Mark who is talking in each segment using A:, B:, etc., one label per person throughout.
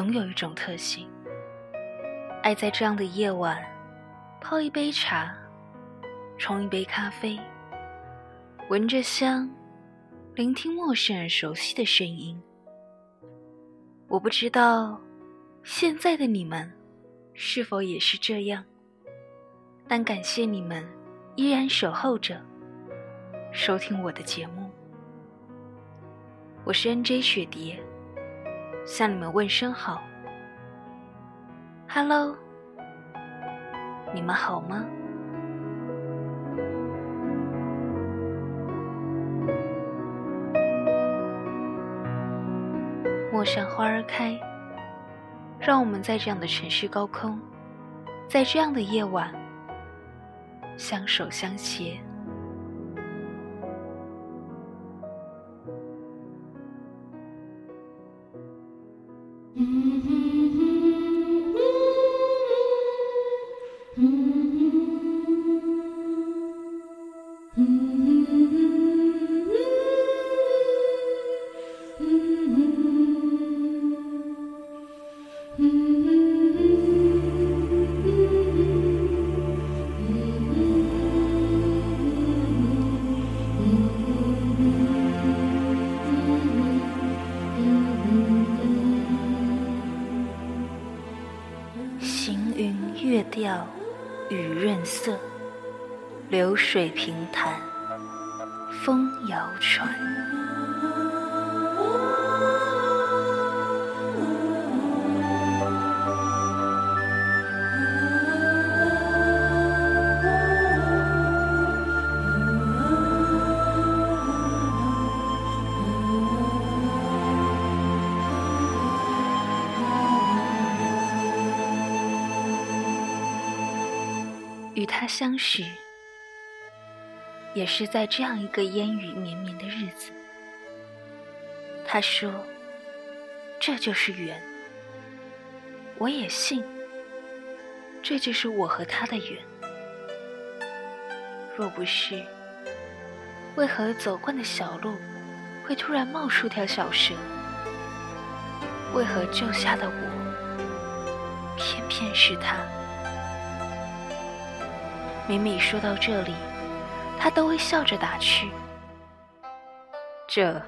A: 总有一种特性，爱在这样的夜晚，泡一杯茶，冲一杯咖啡，闻着香，聆听陌生人熟悉的声音。我不知道，现在的你们，是否也是这样？但感谢你们，依然守候着，收听我的节目。我是 N.J. 雪蝶，向你们问声好。Hello，你们好吗？陌上花儿开，让我们在这样的城市高空，在这样的夜晚，相守相携。色，流水平潭，风摇船。与他相识，也是在这样一个烟雨绵绵的日子。他说：“这就是缘。”我也信，这就是我和他的缘。若不是，为何走惯的小路会突然冒出条小蛇？为何救下的我，偏偏是他？每每说到这里，他都会笑着打趣：“这，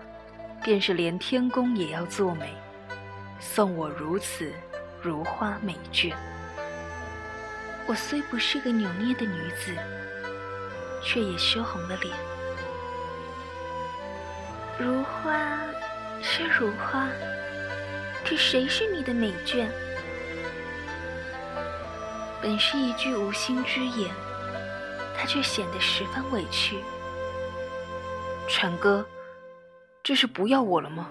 A: 便是连天公也要作美，送我如此如花美眷。”我虽不是个扭捏的女子，却也羞红了脸。如花是如花，可谁是你的美眷？本是一句无心之言。他却显得十分委屈。船哥，这是不要我了吗？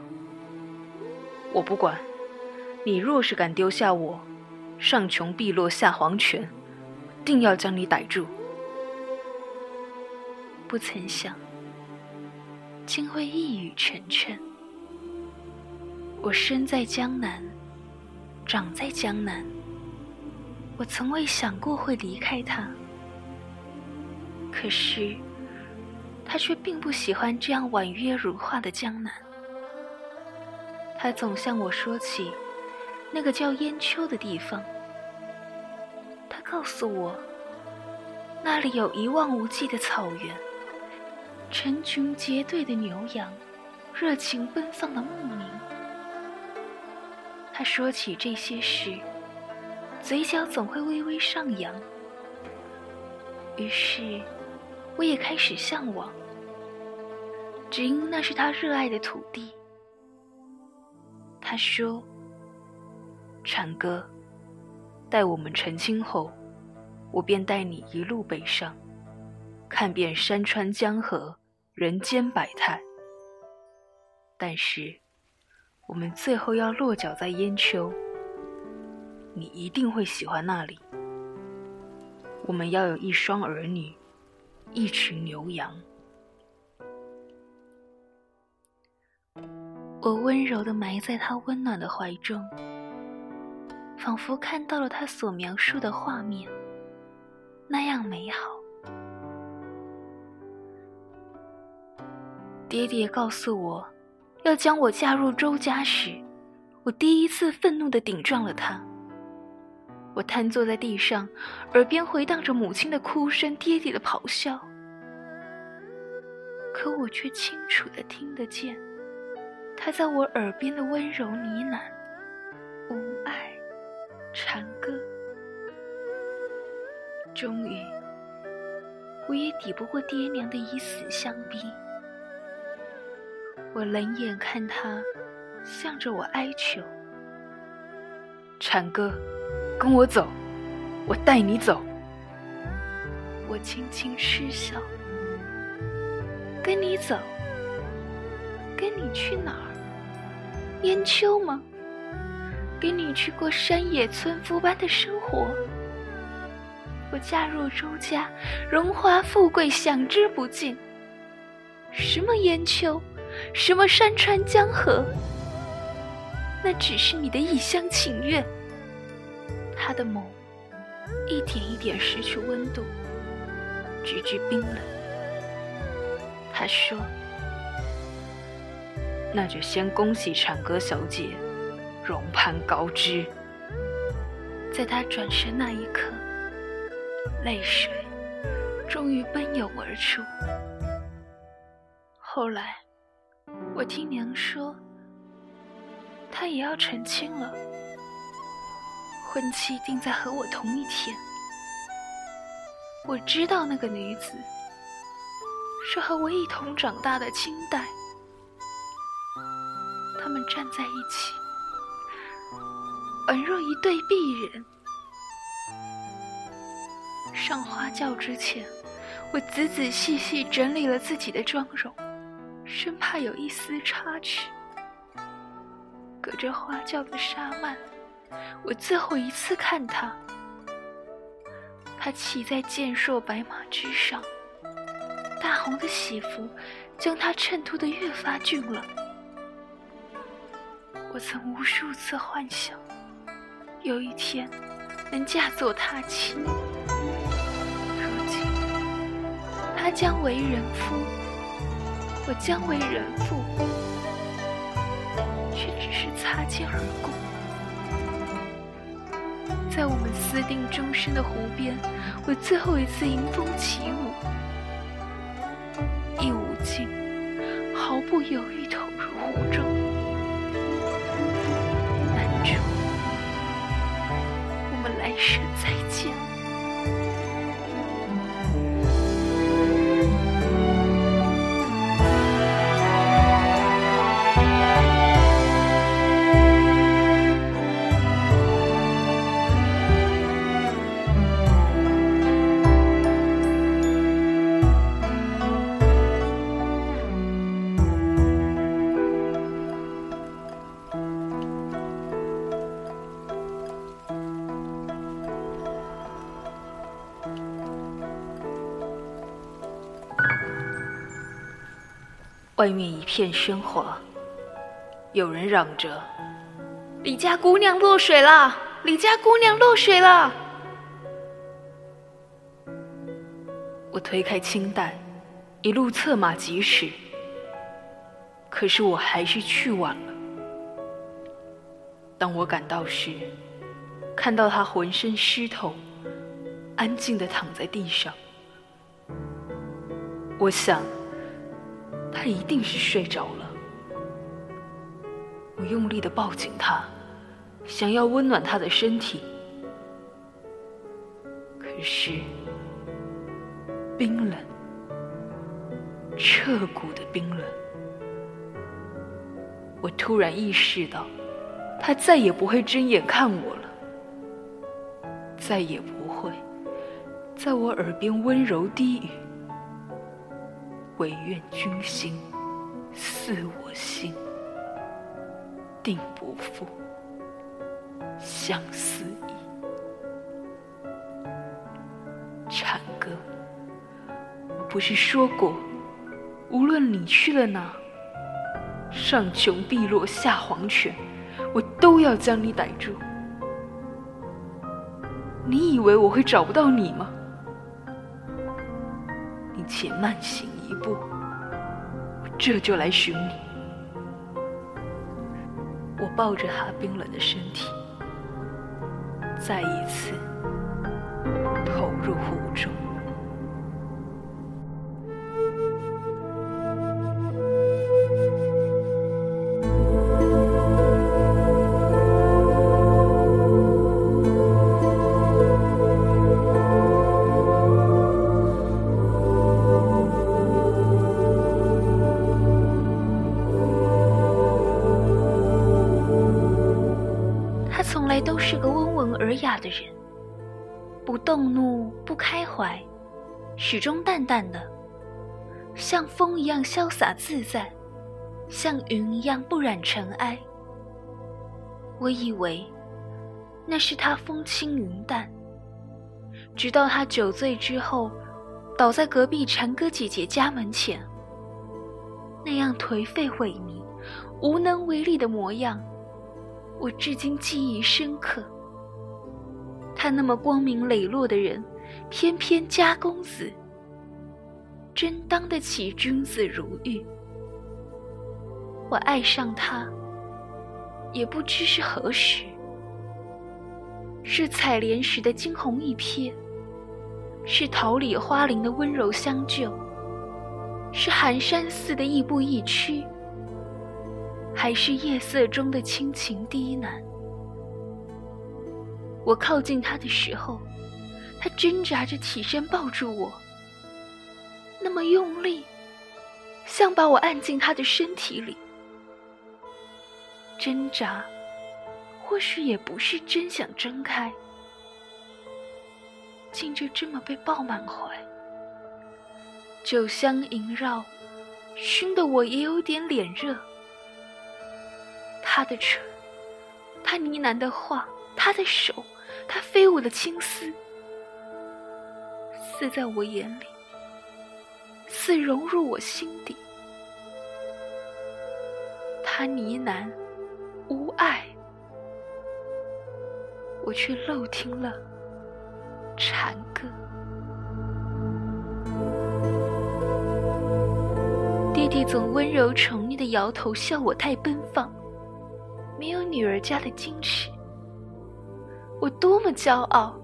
A: 我不管，你若是敢丢下我，上穷碧落下黄泉，定要将你逮住。不曾想，竟会一语成谶。我生在江南，长在江南，我从未想过会离开他。可是，他却并不喜欢这样婉约如画的江南。他总向我说起那个叫烟丘的地方。他告诉我，那里有一望无际的草原，成群结队的牛羊，热情奔放的牧民。他说起这些时，嘴角总会微微上扬。于是。我也开始向往，只因那是他热爱的土地。他说：“禅哥，待我们成亲后，我便带你一路北上，看遍山川江河、人间百态。但是，我们最后要落脚在烟丘，你一定会喜欢那里。我们要有一双儿女。”一群牛羊，我温柔的埋在他温暖的怀中，仿佛看到了他所描述的画面，那样美好。爹爹告诉我，要将我嫁入周家时，我第一次愤怒地顶撞了他。我瘫坐在地上，耳边回荡着母亲的哭声、爹爹的咆哮，可我却清楚地听得见他在我耳边的温柔呢喃、无爱禅歌。终于，我也抵不过爹娘的以死相逼，我冷眼看他。向着我哀求，蝉哥，跟我走，我带你走。我轻轻嗤笑，跟你走，跟你去哪儿？烟丘吗？跟你去过山野村夫般的生活？我嫁入周家，荣华富贵享之不尽。什么烟丘？什么山川江河？那只是你的一厢情愿。他的眸一点一点失去温度，直至冰冷。他说：“那就先恭喜产歌小姐，荣攀高枝。”在他转身那一刻，泪水终于奔涌而出。后来，我听娘说。他也要成亲了，婚期定在和我同一天。我知道那个女子是和我一同长大的清代，他们站在一起，宛若一对璧人。上花轿之前，我仔仔细细整理了自己的妆容，生怕有一丝差池。隔着花轿的纱幔，我最后一次看他。他骑在健硕白马之上，大红的喜服将他衬托得越发俊朗。我曾无数次幻想，有一天能嫁作他妻。如今，他将为人夫，我将为人妇。却只是擦肩而过，在我们私定终身的湖边，为最后一次迎风起舞，一舞尽，毫不犹豫。外面一片喧哗，有人嚷着：“李家姑娘落水了！李家姑娘落水了！”我推开青黛，一路策马疾驰。可是我还是去晚了。当我赶到时，看到她浑身湿透，安静的躺在地上。我想。他一定是睡着了。我用力的抱紧他，想要温暖他的身体，可是冰冷、彻骨的冰冷。我突然意识到，他再也不会睁眼看我了，再也不会在我耳边温柔低语。唯愿君心似我心，定不负相思意。蝉歌，我不是说过，无论你去了哪，上穷碧落下黄泉，我都要将你逮住。你以为我会找不到你吗？你且慢行。一步，我这就来寻你。我抱着他冰冷的身体，再一次投入湖中。来都是个温文尔雅的人，不动怒，不开怀，始终淡淡的，像风一样潇洒自在，像云一样不染尘埃。我以为那是他风轻云淡，直到他酒醉之后，倒在隔壁禅哥姐姐家门前，那样颓废萎靡、无能为力的模样。我至今记忆深刻。他那么光明磊落的人，偏偏家公子，真当得起君子如玉。我爱上他，也不知是何时。是采莲时的惊鸿一瞥，是桃李花林的温柔相救，是寒山寺的亦步亦趋。还是夜色中的轻情低喃。我靠近他的时候，他挣扎着起身抱住我，那么用力，像把我按进他的身体里。挣扎，或许也不是真想睁开，竟就这么被抱满怀。酒香萦绕，熏得我也有点脸热。他的唇，他呢喃的话，他的手，他飞舞的青丝，似在我眼里，似融入我心底。他呢喃无爱，我却漏听了禅歌。弟弟总温柔宠溺的摇头，笑我太奔放。没有女儿家的矜持，我多么骄傲，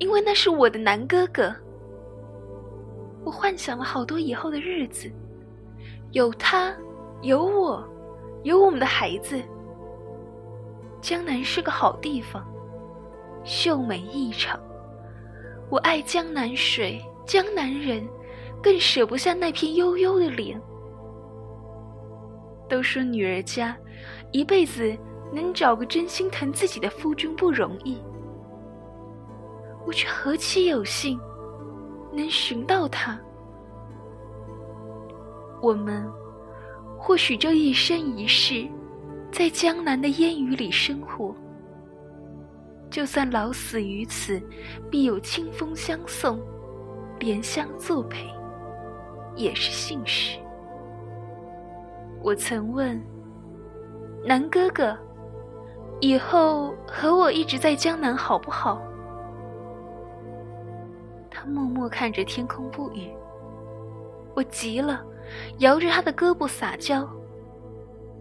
A: 因为那是我的男哥哥。我幻想了好多以后的日子，有他，有我，有我们的孩子。江南是个好地方，秀美异常。我爱江南水，江南人，更舍不下那片悠悠的脸。都说女儿家。一辈子能找个真心疼自己的夫君不容易，我却何其有幸能寻到他。我们或许这一生一世在江南的烟雨里生活，就算老死于此，必有清风相送，莲香作陪，也是幸事。我曾问。南哥哥，以后和我一直在江南好不好？他默默看着天空不语。我急了，摇着他的胳膊撒娇：“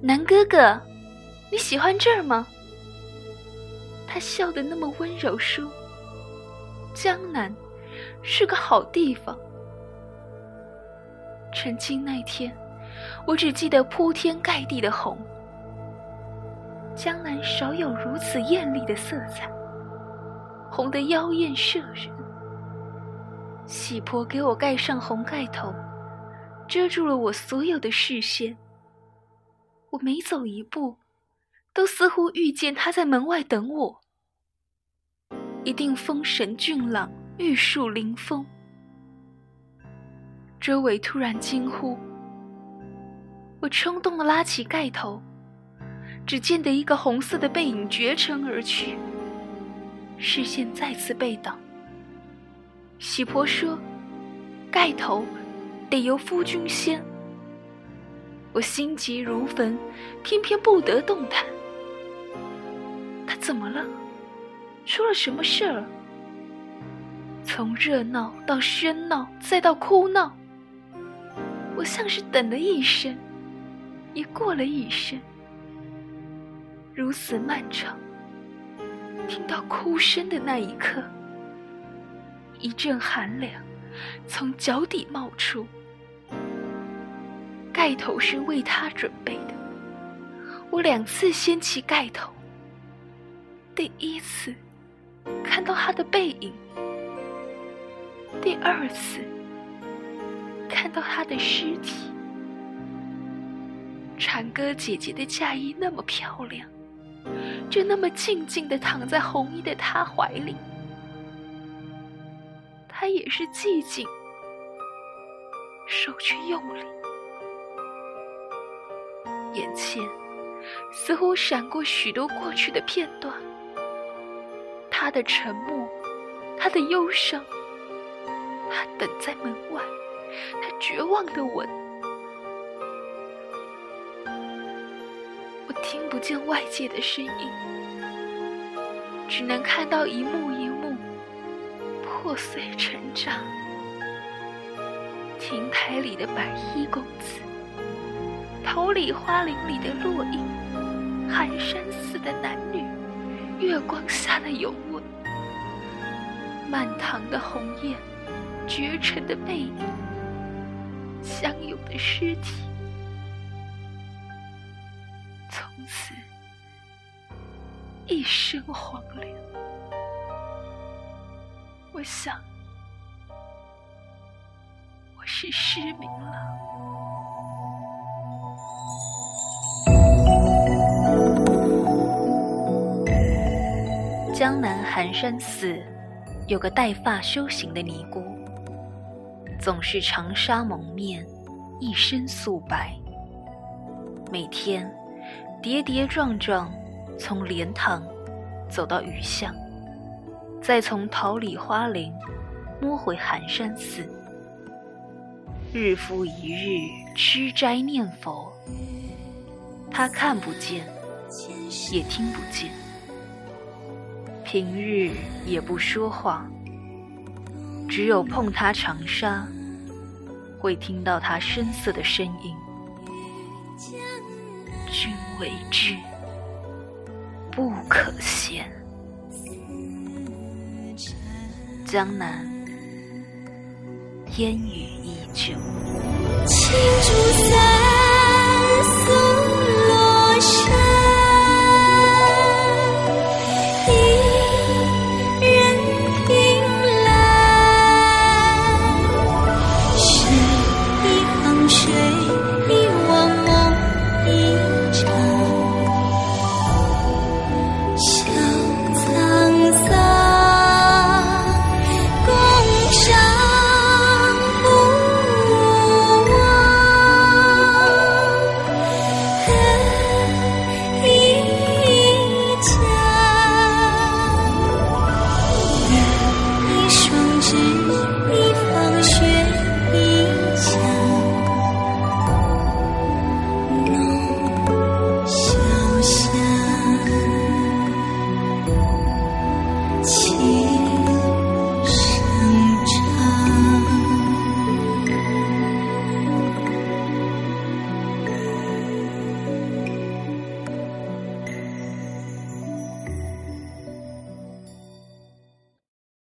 A: 南哥哥，你喜欢这儿吗？”他笑得那么温柔，说：“江南是个好地方。”成亲那天，我只记得铺天盖地的红。江南少有如此艳丽的色彩，红得妖艳摄人。喜婆给我盖上红盖头，遮住了我所有的视线。我每走一步，都似乎遇见他在门外等我。一定风神俊朗，玉树临风。周围突然惊呼，我冲动的拉起盖头。只见得一个红色的背影绝尘而去，视线再次被挡。喜婆说：“盖头得由夫君掀。”我心急如焚，偏偏不得动弹。他怎么了？出了什么事儿？从热闹到喧闹，再到哭闹，我像是等了一生，也过了一生。如此漫长。听到哭声的那一刻，一阵寒凉从脚底冒出。盖头是为他准备的，我两次掀起盖头，第一次看到他的背影，第二次看到他的尸体。蝉歌姐姐的嫁衣那么漂亮。就那么静静的躺在红衣的他怀里，他也是寂静，手却用力，眼前似乎闪过许多过去的片段，他的沉默，他的忧伤，他等在门外，他绝望的吻。听不见外界的声音，只能看到一幕一幕破碎成长。亭台里的白衣公子，桃李花林里的落英，寒山寺的男女，月光下的拥吻，满堂的红艳，绝尘的背影，相拥的尸体。此一生荒凉，我想我是失明了。江南寒山寺有个带发修行的尼姑，总是长纱蒙面，一身素白，每天。跌跌撞撞，从莲塘走到雨巷，再从桃李花林摸回寒山寺，日复一日吃斋念佛。他看不见，也听不见，平日也不说话，只有碰他长沙，会听到他深色的声音。君为之不可闲。江南烟雨依旧。